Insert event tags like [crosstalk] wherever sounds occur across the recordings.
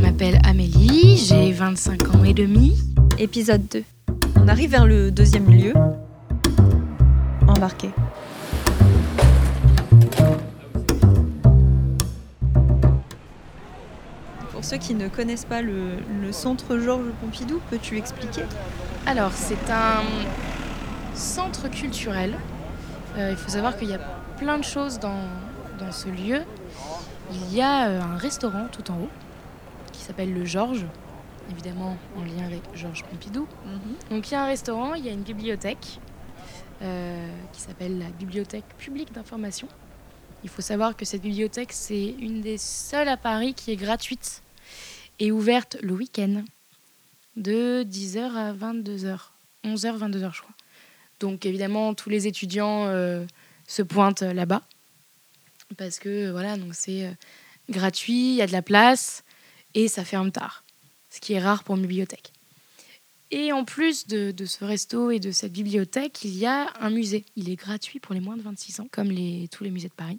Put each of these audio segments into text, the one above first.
m'appelle Amélie, j'ai 25 ans et demi. Épisode 2. On arrive vers le deuxième lieu. Embarqué. Pour ceux qui ne connaissent pas le, le centre Georges Pompidou, peux-tu expliquer? Alors, c'est un centre culturel. Euh, il faut savoir qu'il y a plein de choses dans, dans ce lieu. Il y a euh, un restaurant tout en haut qui s'appelle le Georges, évidemment en lien avec Georges Pompidou. Donc il y a un restaurant, il y a une bibliothèque euh, qui s'appelle la Bibliothèque publique d'information. Il faut savoir que cette bibliothèque, c'est une des seules à Paris qui est gratuite et ouverte le week-end de 10h à 22h. 11h, 22h, je crois. Donc évidemment, tous les étudiants euh, se pointent là-bas parce que voilà, donc c'est euh, gratuit, il y a de la place et ça ferme tard, ce qui est rare pour une bibliothèque. Et en plus de, de ce resto et de cette bibliothèque, il y a un musée. Il est gratuit pour les moins de 26 ans, comme les, tous les musées de Paris.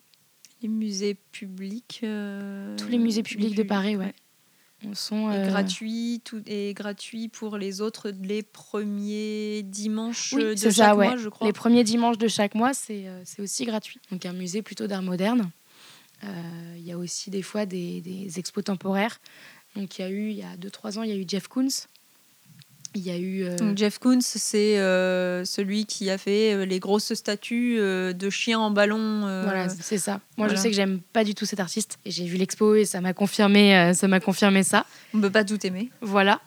Les musées publics. euh, Tous les musées publics de Paris, ouais. Sont, Et euh, gratuit, tout est gratuit pour les autres les premiers dimanches Oui, de chaque ça, ouais. mois, je crois. Les premiers dimanches de chaque mois, c'est euh, c'est aussi gratuit. Donc un musée plutôt d'art moderne. Euh, Il y a aussi des fois des, des expos temporaires. Donc il y a eu, il y a 2-3 ans, il y a eu Jeff Koons. Il y a eu... euh, Donc Jeff Koons, c'est euh, celui qui a fait euh, les grosses statues de chiens en ballon. Voilà, c'est ça. Moi, voilà. je sais que j'aime pas du tout cet artiste. Et j'ai vu l'expo et ça m'a confirmé, ça m'a confirmé ça. On peut pas tout aimer. Voilà.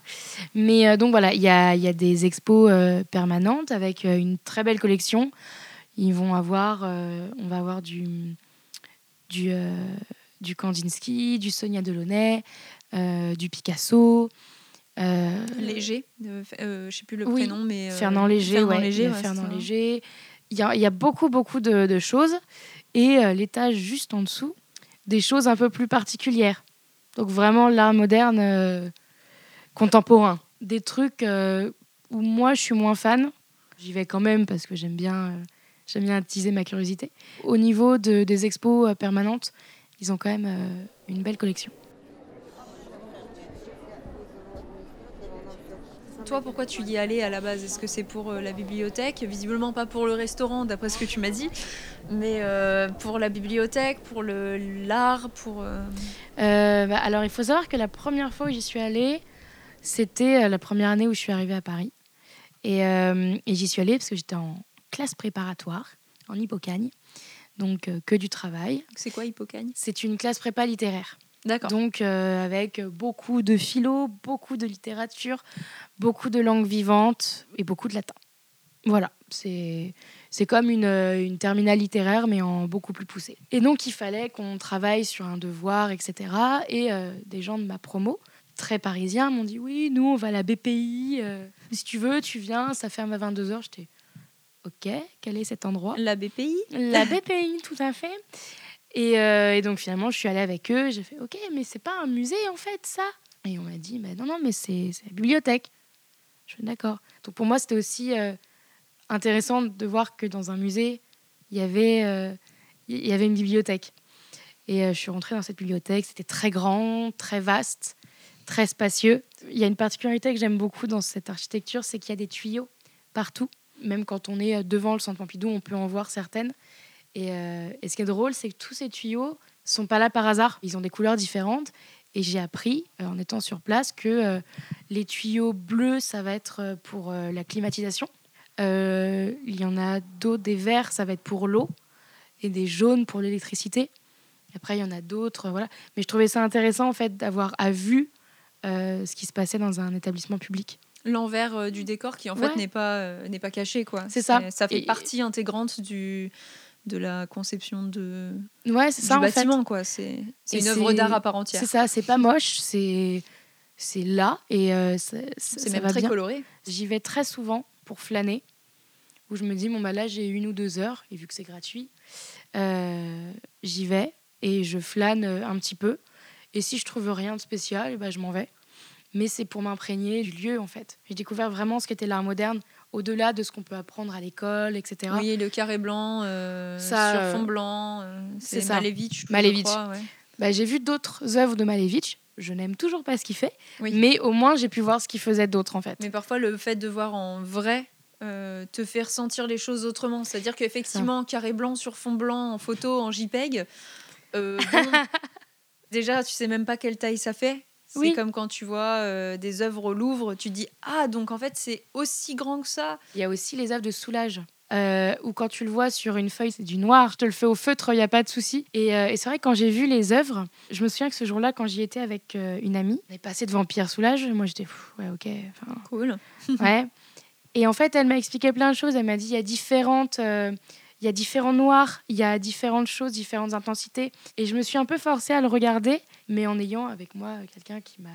Mais donc voilà, il y a, y a des expos permanentes avec une très belle collection. Ils vont avoir, on va avoir du du euh, du Kandinsky, du Sonia Delaunay, euh, du Picasso. euh, Léger, je sais plus le oui, prénom, mais Fernand Léger, Fernand ouais, Léger, il y a ouais, Fernand. Léger. Il y a, il y a beaucoup, beaucoup de, de choses. Et l'étage juste en dessous, des choses un peu plus particulières. Donc vraiment l'art moderne contemporain. Des trucs où moi, je suis moins fan. J'y vais quand même parce que j'aime bien, j'aime bien attiser ma curiosité. Au niveau de- des expos euh, permanentes, ils ont quand même euh, une belle collection. Toi, pourquoi tu y es allé à la base? Est-ce que c'est pour euh, la bibliothèque? Visiblement pas pour le restaurant, d'après ce que tu m'as dit, mais euh, pour la bibliothèque, pour l'art, pour. euh, bah, alors, il faut savoir que la première fois où j'y suis allée, c'était la première année où je suis arrivée à Paris. Et, et j'y suis allée parce que j'étais en classe préparatoire, en hippocagne, donc euh, que du travail. C'est quoi Hippocagne? C'est une classe prépa littéraire. D'accord. Donc, euh, avec beaucoup de philo, beaucoup de littérature, beaucoup de langues vivantes et beaucoup de latin. Voilà, c'est c'est comme une, euh, une terminale littéraire, mais en beaucoup plus poussé. Et donc, il fallait qu'on travaille sur un devoir, etc. Et euh, des gens de ma promo, très parisiens, m'ont dit Oui, nous, on va à la BPI. euh, si tu veux, tu viens, ça ferme à 22h. J'étais Ok, quel est cet endroit? La BPI la BPI, tout à fait. Et, euh, et donc finalement, je suis allée avec eux. J'ai fait, ok, mais c'est pas un musée en fait, ça? Et on m'a dit, bah, non, non, mais c'est la bibliothèque. Je suis d'accord. Donc pour moi, c'était aussi euh, intéressant de voir que dans un musée, il y avait, euh, il y avait une bibliothèque. Et je suis rentrée dans cette bibliothèque. C'était très grand, très vaste, très spacieux. Il y a une particularité que j'aime beaucoup dans cette architecture, c'est qu'il y a des tuyaux partout. Même quand on est devant le centre Pompidou, on peut en voir certaines. Et, euh, et ce qui est drôle, c'est que tous ces tuyaux sont pas là par hasard. Ils ont des couleurs différentes. Et j'ai appris, euh, en étant sur place, que euh, les tuyaux bleus, ça va être pour la climatisation. Il y en a d'autres, des verts, ça va être pour l'eau. Et des jaunes pour l'électricité. Après, il y en a d'autres, voilà. Mais je trouvais ça intéressant, en fait, d'avoir à vue ce qui se passait dans un établissement public. L'envers euh, du décor qui en fait Ouais. n'est pas euh, n'est pas caché quoi. C'est ça. Ça fait Et- partie intégrante du de la conception de Ouais, c'est du ça, en fait. quoi. C'est une œuvre d'art à part entière. C'est ça, c'est pas moche, c'est c'est là et euh, C'est même va très bien. coloré. J'y vais très souvent pour flâner, où je me dis bon bah là j'ai une ou deux heures et vu que c'est gratuit, euh, j'y vais et je flâne un petit peu. Et si je trouve rien de spécial, ben, je m'en vais. Mais c'est pour m'imprégner du lieu en fait. J'ai découvert vraiment ce qu'était l'art moderne au-delà de ce qu'on peut apprendre à l'école, etc. Oui, le carré blanc euh, Ça, sur euh, fond blanc. euh, c'est ça. Malevich. je Malevich. crois, ouais. Bah, j'ai vu d'autres œuvres de Malevich, je n'aime toujours pas ce qu'il fait, Oui. mais au moins j'ai pu voir ce qu'il faisait d'autre en fait. Mais parfois, le fait de voir en vrai euh, te fait ressentir les choses autrement. C'est-à-dire qu'effectivement, carré blanc sur fond blanc, en photo, en JPEG, [laughs] bon, déjà, tu sais même pas quelle taille ça fait. C'est Oui. comme quand tu vois euh, des œuvres au Louvre, tu dis Ah, donc en fait, c'est aussi grand que ça. Il y a aussi les œuvres de Soulage. Euh, où quand tu le vois sur une feuille, c'est du noir. Je te le fais au feutre, il n'y a pas de souci. Et, euh, et c'est vrai que quand j'ai vu les œuvres, je me souviens que ce jour-là, quand j'y étais avec euh, une amie, on est passé devant Pierre Soulage. Moi, j'étais, ouais, ok. Cool. Ouais. Et en fait, elle m'a expliqué plein de choses. Elle m'a dit il y a différentes, il y a différents noirs, il y a différentes choses, différentes intensités. Et je me suis un peu forcée à le regarder, mais en ayant avec moi quelqu'un qui m'a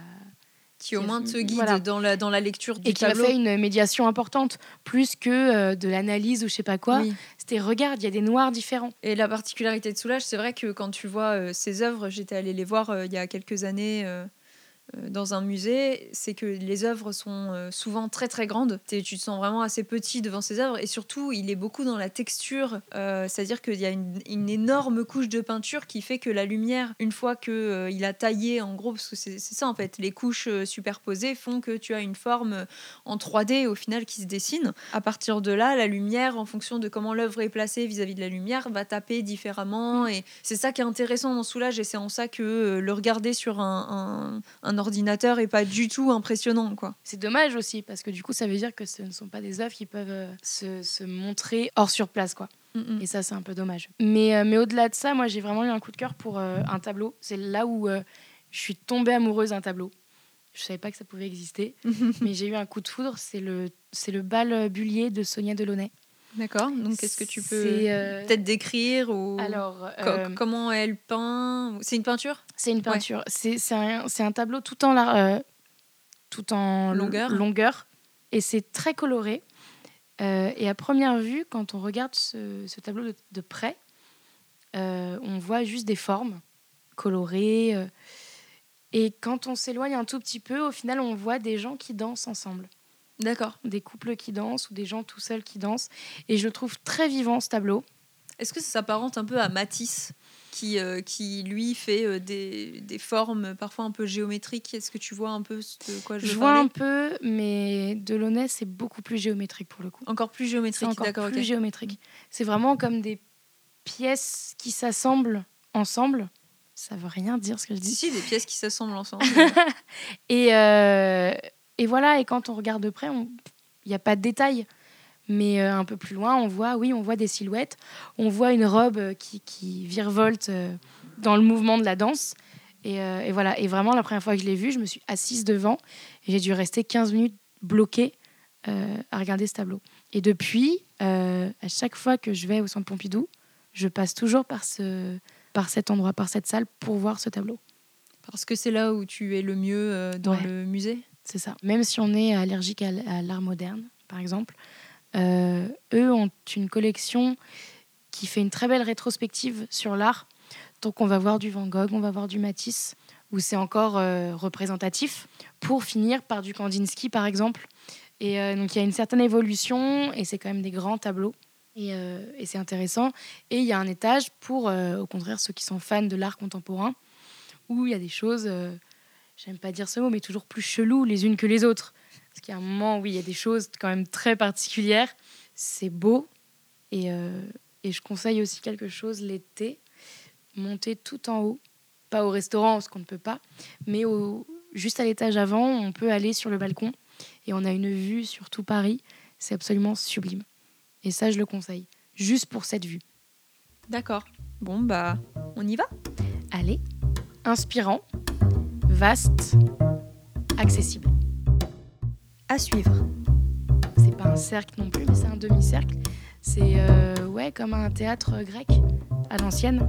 Qui au moins te guide Voilà. dans, la, dans la lecture du et qui tableau. fait une médiation importante, plus que euh, de l'analyse ou je sais pas quoi. Oui. C'était regarde, il y a des noirs différents. Et la particularité de Soulage, c'est vrai que quand tu vois euh, ses œuvres, j'étais allée les voir euh, il y a quelques années euh, dans un musée, c'est que les œuvres sont euh, souvent très très grandes. Tu te sens vraiment assez petit devant ses œuvres et surtout, il est beaucoup dans la texture, euh, c'est-à-dire qu'il y a une, énorme couche de peinture qui fait que la lumière, une fois que euh, il a taillé en gros, parce que c'est ça en fait, les couches euh, superposées font que tu as une forme euh, en 3D au final qui se dessine. À partir de là, la lumière, en fonction de comment l'œuvre est placée vis-à-vis de la lumière, va taper différemment. Et c'est ça qui est intéressant dans Soulage, et c'est en ça que euh, le regarder sur un ordinateur est pas du tout impressionnant, quoi. C'est dommage aussi, parce que du coup, ça veut dire que ce ne sont pas des œuvres qui peuvent euh, se, se montrer hors sur place, quoi. Mm, mm. Et ça, c'est un peu dommage. Mais, euh, mais au-delà de ça, moi, j'ai vraiment eu un coup de cœur pour euh, un tableau. C'est là où euh, je suis tombée amoureuse d'un tableau. Je savais pas que ça pouvait exister, [laughs] mais j'ai eu un coup de foudre. C'est le, c'est le bal Bullier de Sonia Delaunay. D'accord. Donc, qu'est-ce que tu peux euh, peut-être décrire ou Alors, euh, comment elle peint C'est une peinture? C'est une peinture. C'est, c'est, un, un tableau tout en, euh, tout en Longueur. longueur. Et c'est très coloré. Euh, et à première vue, quand on regarde ce, ce tableau de, de près, on voit juste des formes colorées. et quand on s'éloigne un tout petit peu, au final, on voit des gens qui dansent ensemble. D'accord. Des couples qui dansent ou des gens tout seuls qui dansent. Et je trouve très vivant, ce tableau. Est-ce que ça s'apparente un peu à Matisse qui, euh, qui lui fait euh, des, des formes parfois un peu géométriques? Est-ce que tu vois un peu ce de quoi je, Je, vois un peu, mais Delaunay, c'est beaucoup plus géométrique pour le coup. Encore plus géométrique, encore d'accord, plus géométrique. C'est vraiment comme des pièces qui s'assemblent ensemble. Ça veut rien dire ce que je dis. si, des pièces qui s'assemblent ensemble. [laughs] Et, euh, et voilà, et quand on regarde de près, il n'y a pas de détails. Mais euh, un peu plus loin, on voit, oui, on voit des silhouettes. On voit une robe euh, qui, qui virevolte euh, dans le mouvement de la danse. Et, euh, et voilà. Et vraiment, la première fois que je l'ai vu, je me suis assise devant et j'ai dû rester 15 minutes bloquée euh, à regarder ce tableau. Et depuis, à chaque fois que je vais au centre Pompidou, je passe toujours par, ce, par cet endroit, par cette salle pour voir ce tableau. Parce que c'est là où tu es le mieux dans Ouais. le musée? C'est ça. Même si on est allergique à l'art moderne, par exemple, euh, eux ont une collection qui fait une très belle rétrospective sur l'art. Donc on va voir du Van Gogh, on va voir du Matisse, où c'est encore euh, représentatif, pour finir par du Kandinsky, par exemple. Et euh, donc il y a une certaine évolution, et c'est quand même des grands tableaux. Et, c'est intéressant. Et il y a un étage pour, au contraire, ceux qui sont fans de l'art contemporain, où il y a des choses, j'aime pas dire ce mot, mais toujours plus chelous les unes que les autres. Parce qu'il y a un moment où il y a des choses quand même très particulières. C'est beau. Et, euh, et je conseille aussi quelque chose l'été, monter tout en haut. Pas au restaurant, parce qu'on ne peut pas, mais au, juste à l'étage avant, on peut aller sur le balcon et on a une vue sur tout Paris. C'est absolument sublime. Et ça, je le conseille. Juste pour cette vue. D'accord. Bon, bah, on y va? Allez, inspirant, vaste, accessible. À suivre. C'est pas un cercle non plus, mais c'est un demi-cercle. C'est euh, ouais, comme un théâtre grec à l'ancienne.